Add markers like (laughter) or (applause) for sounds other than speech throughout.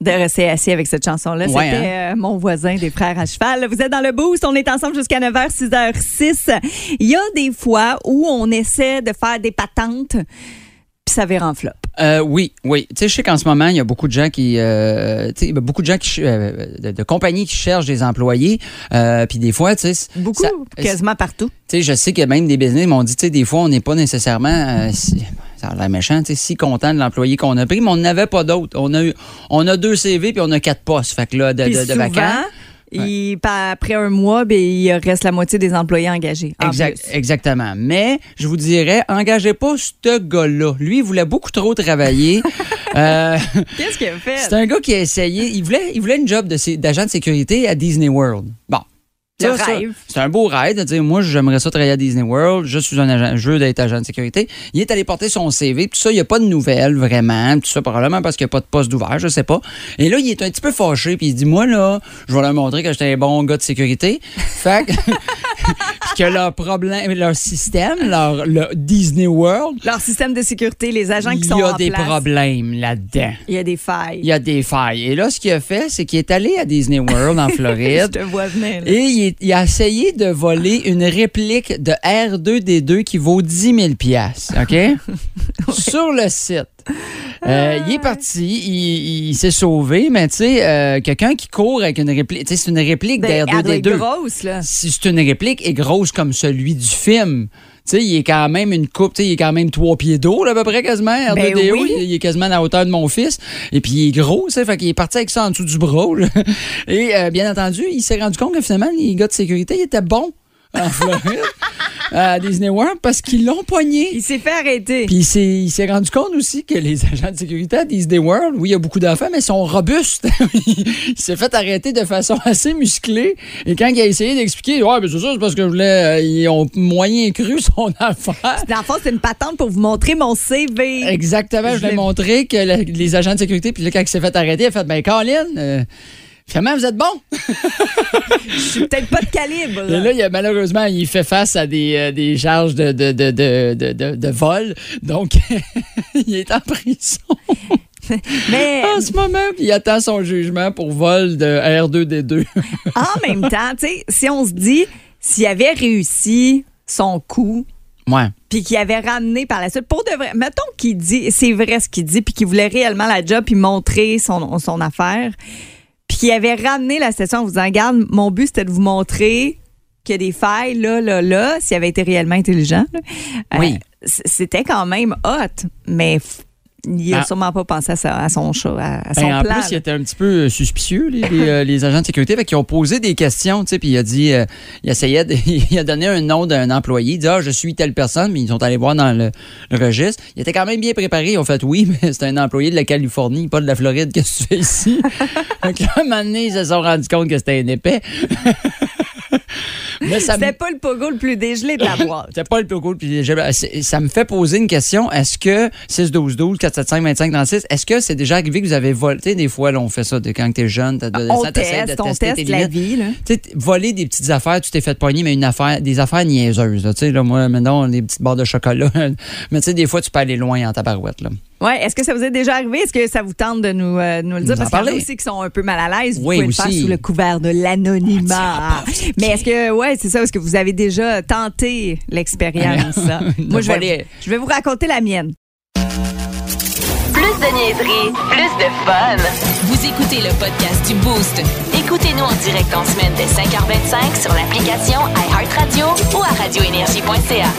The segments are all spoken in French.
de rester assis avec cette chanson-là. Ouais, C'était hein? euh, mon voisin des frères à cheval. Vous êtes dans le boost, on est ensemble jusqu'à 9h, 6h06. Il y a des fois où on essaie de faire des patentes, puis ça vire en flop. Euh, oui, oui. Tu sais, je sais qu'en ce moment, il y a beaucoup de gens qui, euh, tu sais, y a beaucoup de gens qui, euh, de, de compagnies qui cherchent des employés. Puis des fois, tu sais, Beaucoup, ça- quasiment partout. Tu sais, je sais que même des business m'ont dit, tu sais, des fois, on n'est pas nécessairement, ça a l'air méchant, tu sais, si content de l'employé qu'on a pris, mais on n'avait pas d'autres. On a eu, on a deux CV puis on a quatre postes. Fait que là, de, de, de souvent, vacants. il- pa- après un mois, ben, il reste la moitié des employés engagés. en Exact, plus. exactement. Mais je vous dirais, engagez pas ce gars-là. Lui, il voulait beaucoup trop travailler. (laughs) Euh, Qu'est-ce qu'il a fait? c'est un gars qui a essayé. Il voulait, il voulait une job de d'agent de sécurité à Disney World. Bon. Ça, ça, rêve. C'est un beau rêve de dire, moi, j'aimerais ça travailler à Disney World. Je suis un agent, je veux d'être agent de sécurité. Il est allé porter son CV. Tout ça, il n'y a pas de nouvelles, vraiment. Tout ça, probablement parce qu'il n'y a pas de poste d'ouvert, je sais pas. Et là, il est un petit peu fâché. Puis il dit, moi, là, je vais leur montrer que j'étais un bon gars de sécurité. Fait que, (laughs) que leur problème, leur système, leur, le Disney World, Leur système de sécurité, les agents qui il sont y a en des place, problèmes là-dedans. il y a des failles. Il y a des failles. Et là, ce qu'il a fait, c'est qu'il est allé à Disney World en (laughs) Je Floride. te vois venir. là. Et il, il a essayé de voler une réplique de R2D2 qui vaut 10 000 OK? (laughs) Sur le site. Euh, il est parti, il, il s'est sauvé, mais tu sais, euh, quelqu'un qui court avec une réplique, tu sais, c'est une réplique Ben, elle doit être R2D2. grosse, là. Si c'est une réplique est grosse comme celui du film, tu sais, il est quand même une coupe, tu sais, il est quand même trois pieds d'eau, là, à peu près, quasiment, R2D2. Ben oui. il, il est quasiment à la hauteur de mon fils. Et puis, il est gros, tu sais, fait qu'il est parti avec ça en dessous du bras, là. Et, euh, bien entendu, il s'est rendu compte que finalement, les gars de sécurité, ils étaient bons en Floride, (laughs) à Disney World, parce qu'ils l'ont pogné. Il s'est fait arrêter. Puis il s'est, rendu compte aussi que les (laughs) agents de sécurité à Disney World, oui, il y a beaucoup d'enfants, mais ils sont robustes. (laughs) il s'est fait arrêter de façon (laughs) assez musclée. Et quand il a essayé d'expliquer, ouais, mais c'est ça, c'est parce que je voulais, euh, ils ont moyen cru son affaire. Dans le fond, c'est une patente pour vous montrer mon CV. Exactement, je Je voulais l'ai- montrer que le- les agents de sécurité, puis là, quand il s'est fait arrêter, il a fait, ben, Colin, euh, finalement, vous êtes bon. (laughs) Je suis peut-être pas de calibre. Et là, il a, malheureusement, il fait face à des, euh, des charges de, de, de, de, vol. Donc, (laughs) il est en prison. (laughs) Mais en ce moment, il attend son jugement pour vol de R2D2. en même temps, tu sais, si on se dit, s'il avait réussi son coup, ouais. puis qu'il avait ramené par la suite, pour de vrai, mettons qu'il dit, c'est vrai ce qu'il dit, puis qu'il voulait réellement la job, puis montrer son, son affaire, puis qu'il avait ramené la station en vous disant, regarde, mon but c'était de vous montrer qu'il y a des failles là, là, là, s'il avait été réellement intelligent. là. Euh, Oui. C'était quand même hot, mais il a Ah. sûrement pas pensé à, son chat, à, à son Ben, en plan. plus, il était un petit peu euh, suspicieux, les, les, euh, les agents de sécurité, qu'ils ont posé des questions, tu sais, puis il a dit, euh, il essayait, de- (laughs) il a donné un nom d'un employé, il dit, ah, je suis telle personne, mais ils sont allés voir dans le, le registre. Il était quand même bien préparé, ils ont fait, oui, (laughs) mais c'est un employé de la Californie, pas de la Floride, qu'est-ce que tu fais ici? (laughs) un moment donné, ils se sont rendus compte que c'était un épais. Mais ça C'était pas le pogo le plus dégelé de la (laughs) boîte. C'était pas le plus cool. Puis j'ai- c'est- ça me fait poser une question. Est-ce que 6-12-12, 475-25-36, est-ce que c'est déjà arrivé que vous avez volé? Tu sais, des fois, là, on fait ça de quand t'es jeune, t'as de, on ça, de on tester tes teste la vie. Là. Tu sais, t- voler des petites affaires, tu t'es fait pogner, mais une affaire, des affaires niaiseuses. là. Tu sais, là, moi, maintenant, des petites barres de chocolat. (laughs) mais tu sais, des fois, tu peux aller loin en tabarouette. Là. Ouais, est-ce que ça vous est déjà arrivé? Est-ce que ça vous tente de nous, euh, nous le dire? Nous Parce qu'il y en a aussi qui sont un peu mal à l'aise. Vous Oui, pouvez aussi. le faire sous le couvert de l'anonymat. Ah, Mais est-ce que, ouais, c'est ça, est-ce que vous avez déjà tenté l'expérience? Moi, je (laughs) vais, je vais vous raconter la mienne. Plus de niaiserie, plus de fun. Vous écoutez le podcast du Boost. Écoutez-nous en direct en semaine dès 5h25 sur l'application iHeartRadio ou à radioénergie.ca.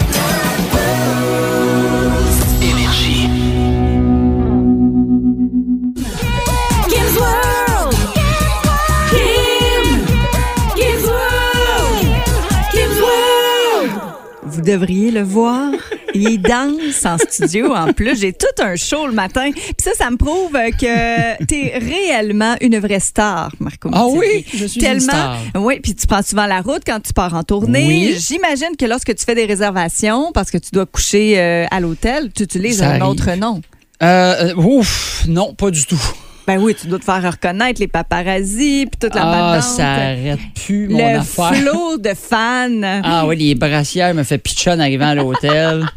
devriez le voir. il danse en studio en plus. J'ai tout un show le matin. Puis ça, ça me prouve que tu es réellement une vraie star, Marco. Ah oui, je suis une star. Oui, puis tu prends souvent la route quand tu pars en tournée. Oui. J'imagine que lorsque tu fais des réservations, parce que tu dois coucher euh, à l'hôtel, tu utilises Ça un arrive. autre nom. Euh, euh, ouf, non, pas du tout. Ben oui, tu dois te faire reconnaître les paparazzis puis toute la Ah, patente. ça arrête plus mon Le affaire. flot de fans. Ah oui, les brassières me fait pitcher en arrivant à l'hôtel. (laughs)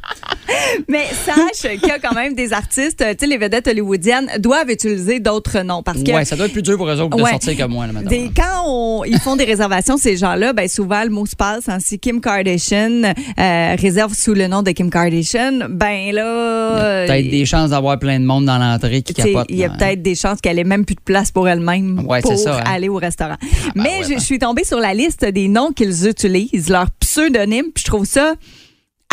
Mais sache qu'il y a quand même des artistes, tu sais, les vedettes hollywoodiennes doivent utiliser d'autres noms parce que ouais, ça doit être plus dur pour eux autres de Ouais. sortir que moi, là, maintenant. Des- quand on- ils font des réservations, ces gens-là, ben souvent le mot se passe. hein, si Kim Kardashian euh, réserve sous le nom de Kim Kardashian, ben là, Peut-être euh, des chances d'avoir plein de monde dans l'entrée qui tu sais, capote. il y a là, hein. peut-être des chances qu'elle ait même plus de place pour elle-même Ouais, pour ça, hein. aller au restaurant. ben Mais ouais, je, ben. je suis tombée sur la liste des noms qu'ils utilisent, leurs pseudonymes, puis je trouve ça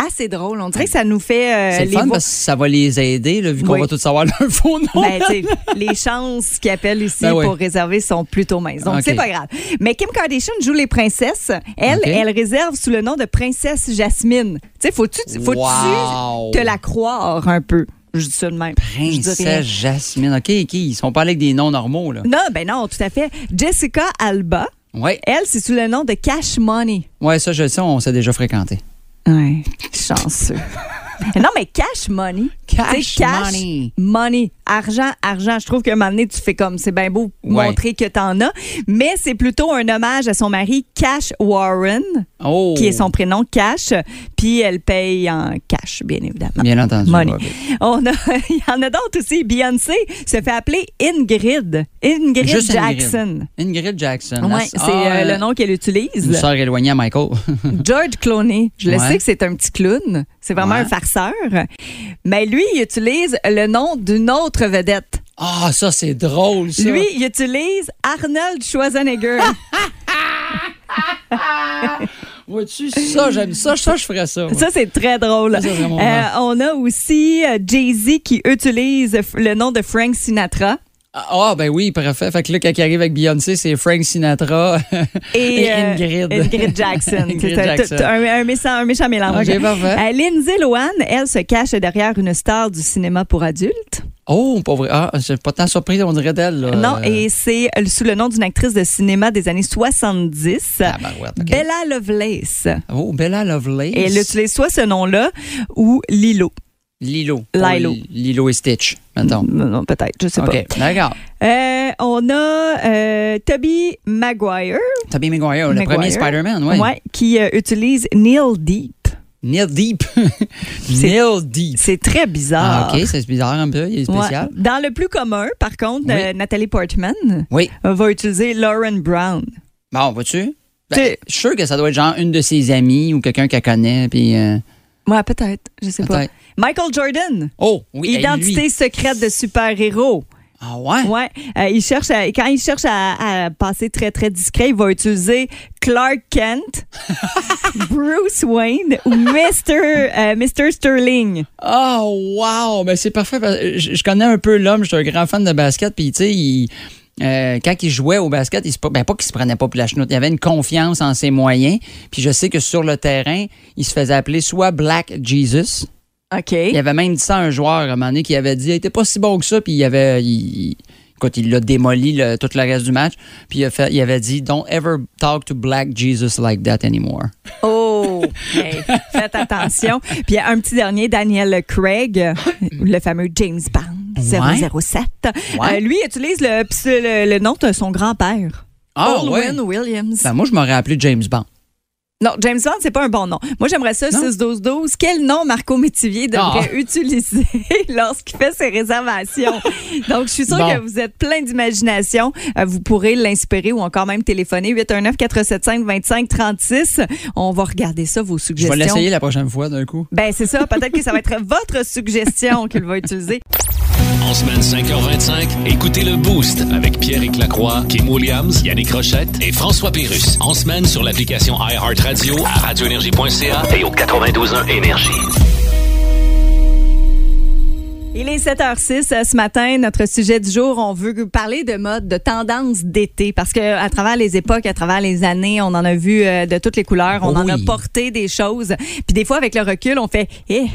assez drôle. On dirait que ça nous fait euh, C'est le fun parce que ça va les aider, là, vu qu'on Oui. va tous savoir leur faux nom. Ben, les chances qu'ils appellent ici Ben oui. pour réserver sont plutôt minces. Donc, Ok. c'est pas grave. Mais Kim Kardashian joue les princesses. Elle, elle réserve sous le nom de princesse Jasmine. Tu sais, faut-tu faut-tu Wow. te la croire un peu? Je dis ça de même. Princesse Jasmine. OK, OK. Ils sont pas allés avec des noms normaux, là. Non, ben non, tout à fait. Jessica Alba, Ouais. elle, c'est sous le nom de Cash Money. Ouais, ça, je le sais, on s'est déjà fréquenté. Ouais, chanceux. (laughs) non, mais Cash Money. Cash cash money. money. Argent, argent. Je trouve qu'à un moment donné, tu fais comme, c'est bien beau Ouais. montrer que t'en as, mais c'est plutôt un hommage à son mari, Cash Warren, Oh. qui est son prénom, Cash, puis elle paye en cash, bien évidemment. Bien entendu. Money. ouais. On a, (laughs) il y en a d'autres aussi. Beyoncé se fait appeler Ingrid. Ingrid Juste Jackson. Ingrid. Ingrid Jackson. C'est euh, le nom qu'elle utilise. Une sœur éloignée à Michael. (laughs) George Clooney. Je le sais que c'est un petit clown. C'est vraiment un farceur. Mais lui, il utilise le nom d'une autre vedette. Ah, ça, c'est drôle, ça. Lui, il utilise Arnold Schwarzenegger. (laughs) (laughs) Vois-tu, ça, j'aime ça. Ça, je ferais ça. moi. Ça, c'est très drôle. Ça, Euh, on a aussi euh, Jay-Z qui utilise le nom de Frank Sinatra. Ah, ben oui, parfait. Fait que là, quand il arrive avec Beyoncé, c'est Frank Sinatra et, (laughs) euh, Ingrid. Ingrid Jackson. Ingrid C'est un- Jackson. tout- Un, un méchant, un méchant mélange. Ok, parfait. Euh, Lindsay Lohan, elle se cache derrière une star du cinéma pour adultes. Oh, pas vrai. Ah, j'ai pas tant surpris, on dirait d'elle. là. Non, et c'est sous le nom d'une actrice de cinéma des années 70, tabarouette, ok. Bella Lovelace. Oh, Bella Lovelace. Et elle utilise soit ce nom-là ou Lilo. Lilo. Lilo. Oh, Lilo et Stitch, mettons. Non, non, peut-être, je sais OK, d'accord. pas. Euh, on a euh, Toby Maguire, Tobey Maguire, le Maguire. premier Spider-Man, oui. ouais, qui euh, utilise Neil Deep. Neil Deep. (laughs) Neil Deep. C'est très bizarre. Ah, OK, c'est bizarre un peu, il est Ouais. spécial. Dans le plus commun, par contre, Oui. euh, Nathalie Portman Oui. euh, va utiliser Lauren Brown. Bon, vois-tu? Ben, je suis sûr que ça doit être genre une de ses amies ou quelqu'un qu'elle connaît, puis... euh, Ouais, peut-être, je sais pas. Michael Jordan. Oh, oui, Identité lui. secrète de super-héros. Ah ouais? Ouais, euh, il cherche à- quand il cherche à, à passer très très discret, il va utiliser Clark Kent, (laughs) Bruce Wayne ou Mr. euh, Mr. Sterling. Oh, wow! Ben, c'est parfait. parce que Je, je connais un peu l'homme, je suis un grand fan de basket, puis tu sais, il- euh, quand il jouait au basket, il se, ben, pas qu'il se prenait pas pour la chenoute, il avait une confiance en ses moyens, puis je sais que sur le terrain, il se faisait appeler soit Black Jesus, OK. il avait même dit ça à un joueur à un moment donné qui avait dit, il était pas si bon que ça, puis il avait... il- Écoute, il l'a démoli le- tout le reste du match. Puis il, a fait- il avait dit Don't ever talk to Black Jesus like that anymore. Oh, hey, faites attention. Puis un petit dernier, Daniel Craig, le fameux James Bond 007. Ouais. Euh, lui il utilise le, le, le nom de son grand-père. Ah, ouais. Aldwin Williams. Ben, moi, je m'aurais appelé James Bond. Non, James Bond, c'est pas un bon nom. Moi, j'aimerais ça, Non? 6-12-12. Quel nom Marco Métivier devrait Ah. utiliser (laughs) lorsqu'il fait ses réservations? (laughs) Donc, je suis sûre Bon. que vous êtes plein d'imagination. Euh, vous pourrez l'inspirer ou encore même téléphoner 819-475-2536. On va regarder ça, vos Je suggestions. vais l'essayer la prochaine fois d'un coup. Ben, c'est ça. Peut-être que ça va être votre suggestion qu'il va utiliser. (laughs) En semaine 5h25, écoutez le Boost avec Pierre Lacroix, Kim Williams, Yannick Rochette et François Pérus. En semaine sur l'application iHeartRadio à radioénergie.ca et au 92.1 Énergie. Il est 7h06 euh, ce matin. Notre sujet du jour, on veut parler de mode, de tendance d'été. Parce que à travers les époques, à travers les années, on en a vu euh, de toutes les couleurs. On en a porté des choses. Puis des fois, avec le recul, on fait, eh,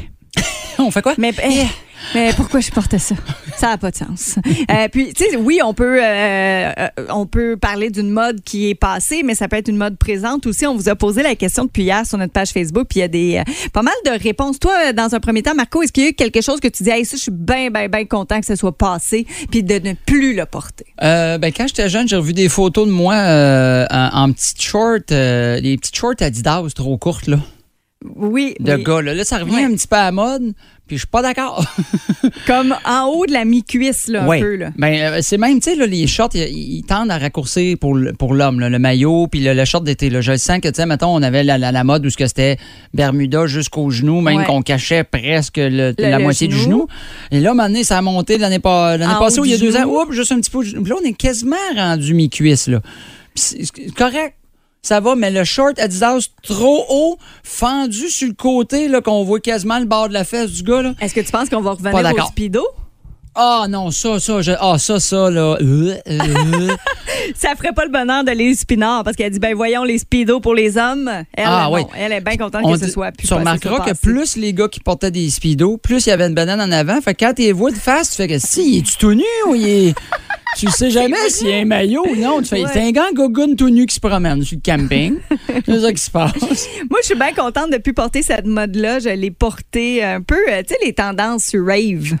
(laughs) on fait quoi? Mais, eh, mais pourquoi je portais ça? Ça n'a pas de sens. Euh, puis, tu sais, oui, on peut, euh, euh, on peut parler d'une mode qui est passée, mais ça peut être une mode présente aussi. On vous a posé la question depuis hier sur notre page Facebook, puis il y a des, euh, pas mal de réponses. Toi, dans un premier temps, Marco, est-ce qu'il y a eu quelque chose que tu dis, hey, ça, je suis bien, bien, bien content que ça soit passé, puis de ne plus le porter? Ben, quand j'étais jeune, j'ai revu des photos de moi en, en petites shorts, les petites shorts Adidas trop courtes, là, Oui. de oui. gars. Là. Là, ça revient un petit peu à la mode, puis je suis pas d'accord. (laughs) Comme en haut de la mi-cuisse, là, un peu, là. Ben, euh, c'est même, tu sais, là, les shorts, ils, tendent à raccourcir pour, pour l'homme, là, le maillot, puis le, le short d'été. là. Je sens que, tu sais, mettons, on avait la, la, la mode où ce que c'était Bermuda jusqu'au genou, même Ouais. qu'on cachait presque le- Le- la moitié du genou. Et là, maintenant, ça a monté l'année pas- passée, il y a deux ans, oups, juste un petit peu. là, on est quasiment rendu mi-cuisse, là. C'est correct. Ça va, mais le short Adidas trop haut, fendu sur le côté, là, qu'on voit quasiment le bord de la fesse du gars, là. Est-ce que tu penses qu'on va revenir au speedo? Ah non, ça, ça, je- ah ça, ça, là. euh, euh. (laughs) Ça ferait pas le bonheur de les Spinard parce qu'elle dit ben voyons les speedos pour les hommes. Elle, Ah, non. oui. elle est bien contente On que ce soit plus tu remarqueras que plus les gars qui portaient des speedos, plus il y avait une banane en avant. Fait que quand tu les vois de face, tu fais que si, il est-tu tout nu ou il est. Tu sais jamais s'il y a un maillot ou non. Tu fais, c'est un gars gogoon tout nu qui se promène sur le camping. (laughs) c'est ça qui se passe. Moi, je suis bien contente de plus porter cette mode-là. Je l'ai portée un peu, euh, tu sais, les tendances sur rave.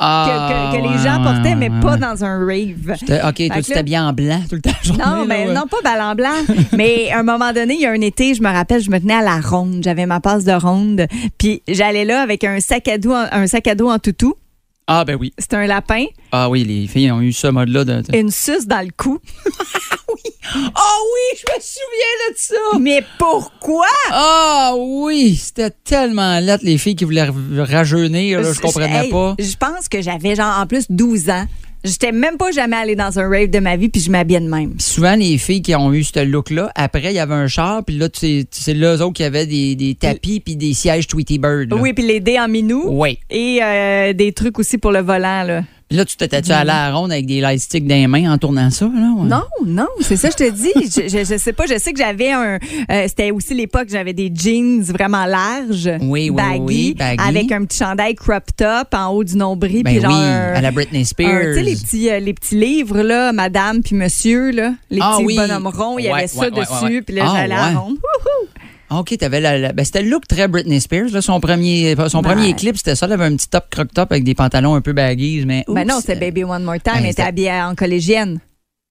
Que, Ah, que- que les gens portaient, mais pas dans un rave. T'es- OK, toi, tu là- t'habilles en blanc tout le temps. journée, Non, mais ouais. non, pas ballon blanc. (laughs) mais à un moment donné, il y a un été, je me rappelle, je me tenais à la ronde. J'avais ma passe de ronde. Puis j'allais là avec un sac à dos, en- un sac à dos en toutou. Ah, ben oui. C'était un lapin, Ah oui, les filles ont eu ce mode-là. De... une suce dans le cou. (laughs) Ah oui, je me souviens de ça. Mais pourquoi? Ah oui, c'était tellement laid, les filles qui voulaient rajeunir. Là, je comprenais Hey, pas. Je pense que j'avais genre en plus 12 ans. J'étais même pas jamais allée dans un rave de ma vie puis je m'habillais de même. Puis souvent, les filles qui ont eu ce look-là, après, il y avait un char, puis là, tu sais, c'est là eux autres qui avaient des, des tapis puis des sièges Tweety Bird. là. Oui, puis les dés en minou. Oui. Et euh, des trucs aussi pour le volant, là. Là, tu t'étais-tu allé à la ronde avec des light sticks dans les mains en tournant ça, là? ouais? Non, non, c'est ça, je te dis. je, je, je sais pas, je sais que j'avais un. euh, C'était aussi l'époque, j'avais des jeans vraiment larges, Oui, oui, baggy, oui, baggy. avec un petit chandail crop top en haut du nombril. Ben puis genre à la Britney Spears. Tu sais, les petits, euh, les petits livres, là, madame puis monsieur, là, les Ah petits bonhommes ronds, il y Ouais, avait ça ouais, dessus, puis là, Ah, j'allais à ouais. la ronde. Wouhou! Ah, OK, t'avais la, la- ben, c'était le look très Britney Spears. Là, son premier, son Ben. premier clip, c'était ça. Elle avait un petit top croc-top avec des pantalons un peu baggies, mais. Ben non, c'est Baby One More Time, Ben, elle était habillée en collégienne.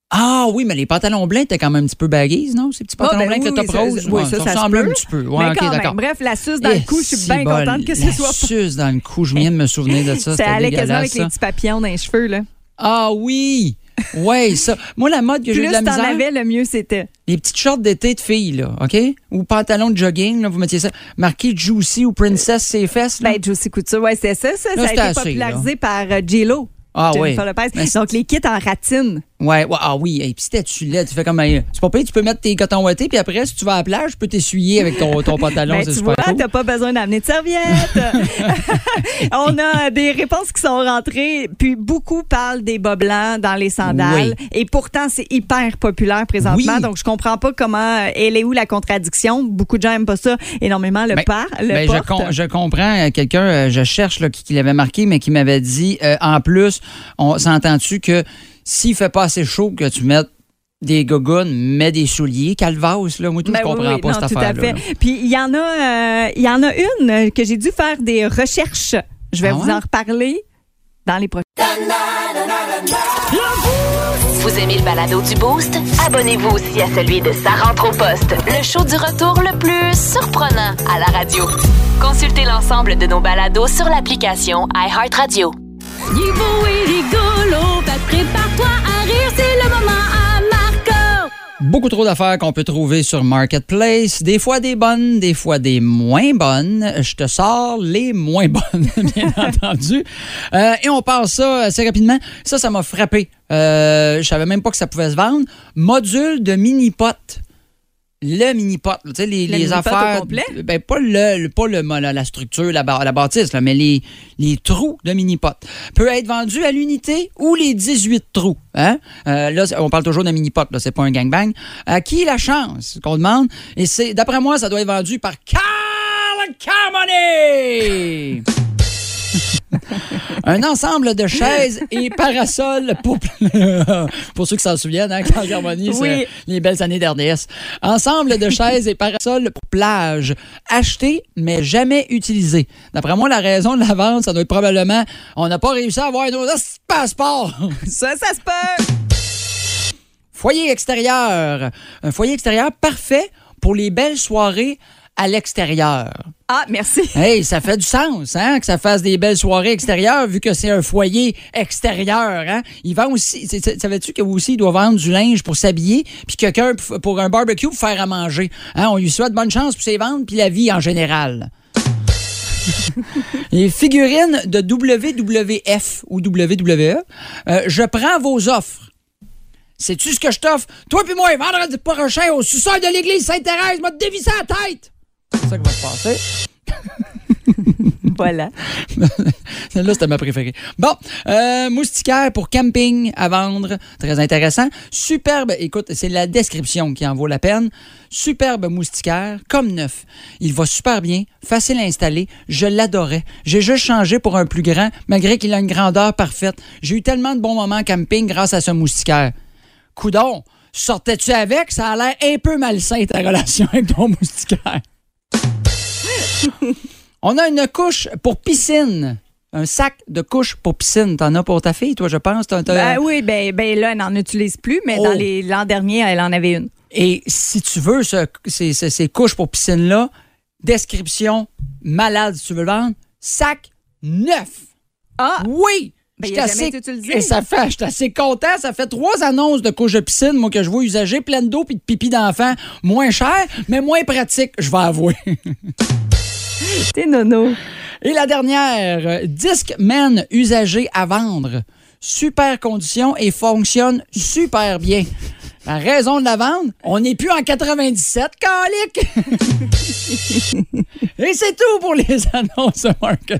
Ah oui, mais les pantalons blancs étaient quand même un petit peu baggies, non? Ces petits Ah, pantalons ben blancs avec oui, le top rose. ça- oui, ça, ça se ressemble un petit peu. Ouais, mais quand même, bref, la suce dans le cou, je suis bien contente que la ce soit pas. suce dans le cou, je viens de me souvenir de ça. (laughs) Ça C'était allait quasiment avec les petits papillons dans les cheveux, là. Ah oui! Ouais, ça. Moi, la mode que j'ai Plus de la t'en misère, avais, le mieux c'était. les petites shorts d'été de filles, là, OK? Ou pantalons de jogging, là, vous mettiez ça, marqué Juicy ou Princess ses fesses, là. Ben, Josie Couture, ouais, c'est ça, ça. Là, ça a été assez, popularisé par euh, J-Lo. ah oui. Lopez. Mais Donc, les kits en ratine. Ouais, ouais, ah oui, et puis si t'es-tu laid, tu fais comme un- c'est pas pire, tu peux mettre tes cotons ouatés puis après si tu vas à la plage, tu peux t'essuyer avec ton, ton (laughs) pantalon, Ben, c'est tu super vois, cool. t'as pas besoin d'amener de serviettes. (laughs) On a des réponses qui sont rentrées, puis beaucoup parlent des bas blancs dans les sandales. Oui. Et pourtant, c'est hyper populaire présentement. Oui. Donc, je comprends pas comment, euh, elle est où la contradiction. Beaucoup de gens aiment pas ça énormément, le Ben, par, le Ben, je, porte. com- je comprends euh, quelqu'un, euh, je cherche là, qui, qui l'avait marqué, mais qui m'avait dit euh, en plus, on s'entend-tu que s'il fait pas assez chaud que tu mettes des gogoons, mets des souliers, calvasse, là, moi tout, Ben je comprends oui, pas non, cette tout à affaire-là. fait. là. Puis il y en a, euh, il y en a une que j'ai dû faire des recherches. Je vais Ah vous en reparler dans les prochains. Vous aimez le balado du Boost? Abonnez-vous aussi à celui de Sa rentre au poste, le show du retour le plus surprenant à la radio. Consultez l'ensemble de nos balados sur l'application iHeartRadio. Beaucoup trop d'affaires qu'on peut trouver sur Marketplace. Des fois des bonnes, des fois des moins bonnes. Je te sors les moins (laughs) bonnes, bien entendu. Euh, et on parle ça assez rapidement. Ça, ça m'a frappé. Euh, je savais même pas que ça pouvait se vendre. Module de mini-pot. Le mini-pot, tu sais, les, Le les au affaires. complet? Ben, pas le, le- pas le, la, la structure, la, la bâtisse, là, mais les, les trous de mini-pot. Peut être vendu à l'unité ou les 18 trous. Hein? Euh, là, on parle toujours de mini-pot, là, c'est pas un gangbang. À qui la chance qu'on demande? Et c'est, d'après moi, ça doit être vendu par Carl Carmody! (laughs) Un ensemble de chaises et (laughs) parasols pour, (laughs) pour ceux qui s'en souviennent, hein, quand Harmonie, c'est Oui. les belles années d'RDS. Ensemble de chaises et parasols pour plage. Achetés, mais jamais utilisés. D'après moi, la raison de la vente, ça doit être probablement on n'a pas réussi à avoir nos passeports. (laughs) Ça, ça se peut. Foyer extérieur. Un foyer extérieur parfait pour les belles soirées à l'extérieur. Ah, merci. (laughs) Hey, ça fait du sens, hein, que ça fasse des belles soirées extérieures, vu que c'est un foyer extérieur, hein. Il vend aussi, savais-tu qu'il aussi il doit vendre du linge pour s'habiller, puis quelqu'un pour- pour un barbecue pour faire à manger. Hein, on lui souhaite bonne chance pour ses ventes, puis la vie en général. (laughs) Les figurines de WWF ou WWE, euh, je prends vos offres. Sais-tu ce que je t'offre? Toi puis moi, vendredi prochain, au sous-sol de l'église Sainte-Thérèse, m'a dévissé la tête! C'est ça qui va se passer. (laughs) Voilà. (laughs) Celle-là, c'était ma préférée. Bon, euh, moustiquaire pour camping à vendre. Très intéressant. Superbe, écoute, c'est la description qui en vaut la peine. Superbe moustiquaire, comme neuf. Il va super bien, facile à installer. Je l'adorais. J'ai juste changé pour un plus grand, malgré qu'il a une grandeur parfaite. J'ai eu tellement de bons moments en camping grâce à ce moustiquaire. Coudon, sortais-tu avec? Ça a l'air un peu malsain ta relation avec ton moustiquaire. On a une couche pour piscine. Un sac de couche pour piscine. T'en as pour ta fille, toi, je pense. T'as- t'as- Ben oui, ben, ben là, elle n'en utilise plus, mais Oh. dans les l'an dernier, elle en avait une. Et si tu veux ce- ces, ces- ces couches pour piscine-là, description malade, si tu veux le vendre, sac neuf. Ah! Oui! Ben, jamais assez-. Et ça fait, j'étais assez content. Ça fait trois annonces de couches de piscine, moi, que je vois usager, pleine d'eau puis de pipi d'enfant. Moins cher, mais moins pratique, je vais avouer. (laughs) (laughs) T'es nono. Et la dernière, Discman usagé à vendre. Super condition et fonctionne super bien. La raison de la vente, on n'est plus en 97, calique! (laughs) et c'est tout pour les (laughs) annonces market.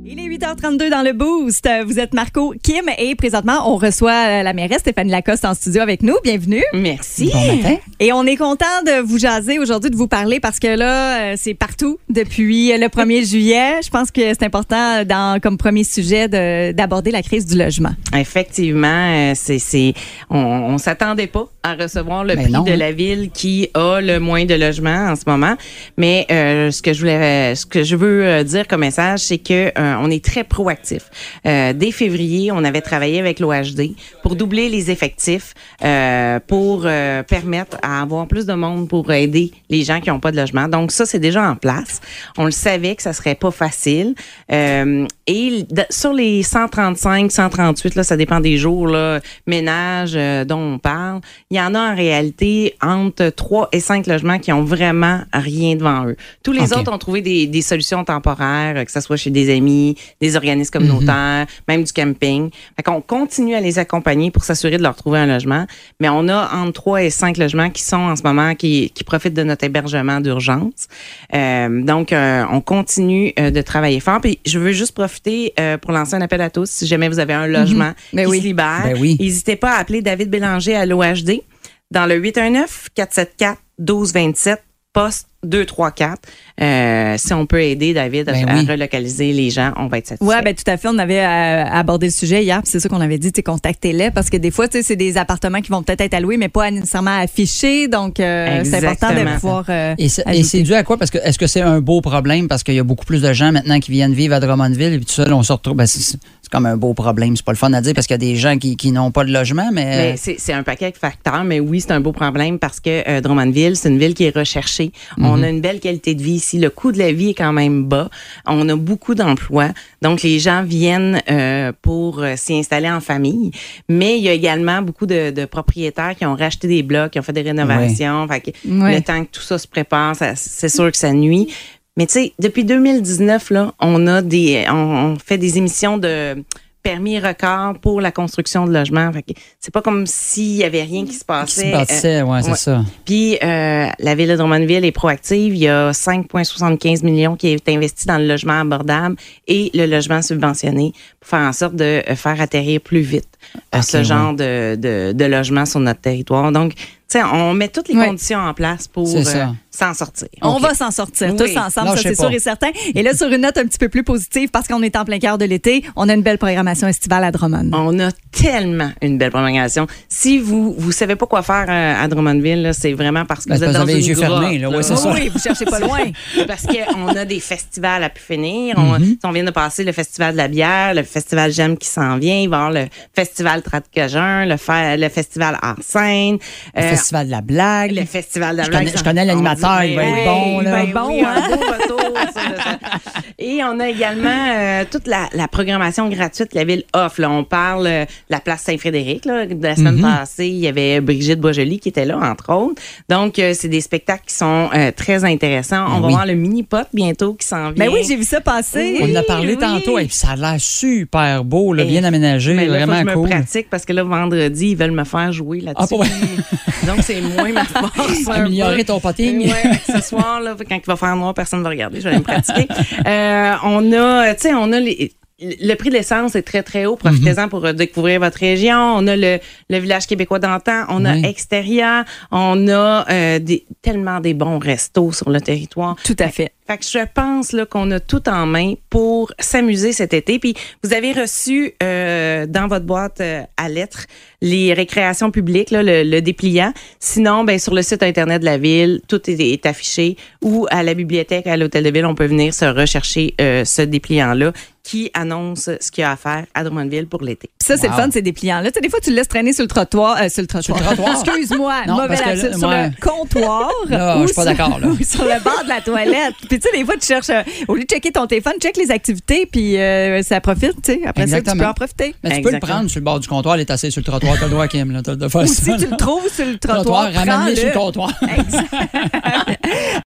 Il est 8h32 dans le Boost. Vous êtes Marco Kim et présentement, on reçoit euh, la mairesse Stéphanie Lacoste en studio avec nous. Bienvenue. Merci. Bon matin. Et on est content de vous jaser aujourd'hui, de vous parler parce que là, euh, c'est partout depuis le 1er (laughs) juillet. Je pense que c'est important dans, comme premier sujet de- d'aborder la crise du logement. Effectivement, euh, c'est on, on s'attendait pas à recevoir le Ben prix non, de hein. la ville qui a le moins de logements en ce moment. Mais euh, ce que je voulais, ce que je veux euh, dire comme message, c'est que euh, on est très proactif. Euh, dès février, on avait travaillé avec l'OHD pour doubler les effectifs, euh, pour euh, permettre à avoir plus de monde pour aider les gens qui n'ont pas de logement. Donc ça, c'est déjà en place. On le savait que ça serait pas facile. Et sur les 135, 138, là, ça dépend des jours, là, ménages dont on parle, il y en a en réalité entre 3 et 5 logements qui ont vraiment rien devant eux. Tous les autres ont trouvé des, des solutions temporaires, que ce soit chez des amis, des organismes communautaires, même du camping. Fait qu'on continue à les accompagner pour s'assurer de leur trouver un logement. Mais on a entre 3 et 5 logements qui sont en ce moment, qui, qui profitent de notre hébergement d'urgence. Euh, donc, euh, on continue euh, de travailler fort. Puis, je veux juste profiter pour lancer un appel à tous. Si jamais vous avez un logement Ben qui oui. se libère, Ben oui. n'hésitez pas à appeler David Bélanger à l'OHD dans le 819-474-1227, poste 234. Euh, si on peut aider David à, Ben à oui. relocaliser les gens, on va être satisfait. Ouais, ben tout à fait. On avait euh, abordé le sujet hier, puis c'est ça qu'on avait dit, contactez-les parce que des fois, tu sais, c'est des appartements qui vont peut-être être alloués, mais pas nécessairement affichés. Donc, euh, c'est important de pouvoir. euh, Et c'est dû à quoi? Parce que est-ce que c'est un beau problème? Parce qu'il y a beaucoup plus de gens maintenant qui viennent vivre à Drummondville et puis tout ça, là, on se retrouve. ben, comme un beau problème. C'est pas le fun à dire parce qu'il y a des gens qui, qui n'ont pas de logement, mais. Mais c'est un paquet de facteurs, mais oui, c'est un beau problème parce que euh, Drummondville, c'est une ville qui est recherchée. On a une belle qualité de vie ici. Le coût de la vie est quand même bas. On a beaucoup d'emplois. Donc, les gens viennent euh, pour euh, s'y installer en famille. Mais il y a également beaucoup de, de propriétaires qui ont racheté des blocs, qui ont fait des rénovations. Fait que Ouais. Le temps que tout ça se prépare, c'est sûr que ça nuit. Mais tu sais, depuis 2019, là, on a des, on, on fait des émissions de permis record pour la construction de logements. Fait que c'est pas comme s'il y avait rien qui se Qui se passait. ouais, c'est ouais. ça. Puis euh, la ville de Drummondville est proactive. Il y a 5,75 millions qui est investi dans le logement abordable et le logement subventionné pour faire en sorte de euh, faire atterrir plus vite euh, ce ouais. genre de, de, de logement sur notre territoire. Donc, tu sais, on met toutes les Ouais. conditions en place pour C'est euh, ça. S'en sortir. On va s'en sortir Oui. tous ensemble, ça c'est sûr et certain. Et là, sur une note un petit peu plus positive, parce qu'on est en plein cœur de l'été, on a une belle programmation estivale à Drummond. On a tellement une belle prolongation. Si vous vous savez pas quoi faire euh, à Drummondville, là, c'est vraiment parce que Ben, vous êtes parce dans que vous avez une les yeux fermés, là. Ouais, c'est Oui, ça. oui, vous cherchez pas (laughs) loin. parce qu'on a des festivals à pu finir. On, Mm-hmm. on vient de passer le festival de la bière, le festival J'aime qui s'en vient, il va y avoir le festival Tratcajun, le, fa- le festival Art Scène, Le euh, festival de la blague. le festival de la Je blague. connais- je connais l'animateur, il va être Ben bon, ben Il va être oui, bon, un hein? beau retour, ça, ça. Et on a également euh, toute la, la programmation gratuite que la ville offre. là. On parle euh, de la place Saint-Frédéric. là. De la semaine Mm-hmm. passée, il y avait Brigitte Boisjoli qui était là, entre autres. Donc, euh, c'est des spectacles qui sont très intéressants. On va Ben voir le mini-pot bientôt qui s'en vient. Ben oui, j'ai vu ça passer. On en a parlé tantôt et puis ça a l'air super beau, là, bien aménagé, Mais là, faut que vraiment je cool. me pratique parce que là, vendredi, ils veulent me faire jouer là-dessus. Ah, pour vrai? (laughs) Donc, c'est moins ma force. (laughs) Améliorer ton potting. Ce soir, là, quand il va faire noir, personne ne va regarder. Je vais aller me pratiquer. Euh, on a, tu sais, on a les. Le prix de l'essence est très, très haut. Profitez-en pour euh, découvrir votre région. On a le, le village québécois d'antan. On a extérieur. On a euh, des, tellement des bons restos sur le territoire. Tout à fait. Fait que je pense qu'on a tout en main pour s'amuser cet été. Puis vous avez reçu euh, dans votre boîte euh, à lettres les récréations publiques, là, le, le dépliant. Sinon, ben, sur le site Internet de la Ville, tout est, est affiché. Ou à la bibliothèque, à l'Hôtel de Ville, on peut venir se rechercher euh, ce dépliant-là qui annonce ce qu'il y a à faire à Drummondville pour l'été. Puis ça, c'est Wow. le fun, ces dépliants-là. Tu sais, des fois, tu le laisses traîner sur le trottoir. euh, sur le trottoir. Sur le trottoir. Excuse-moi, Non, mauvais là, Sur ouais. le comptoir. (laughs) Ou je suis pas d'accord, (laughs) sur le bord de la toilette. Puis tu sais, des fois, tu cherches, euh, au lieu de checker ton téléphone, check les activités, puis euh, ça profite, tu sais. Après ça, tu Exactement. peux en profiter. Mais tu peux le Exactement. prendre sur le bord du comptoir, il est assis sur le trottoir, t'as le droit, Kim, là, de faire Ou ça. si tu le trouves sur le trottoir, trottoir, ramène-le sur le comptoir. Plus (laughs)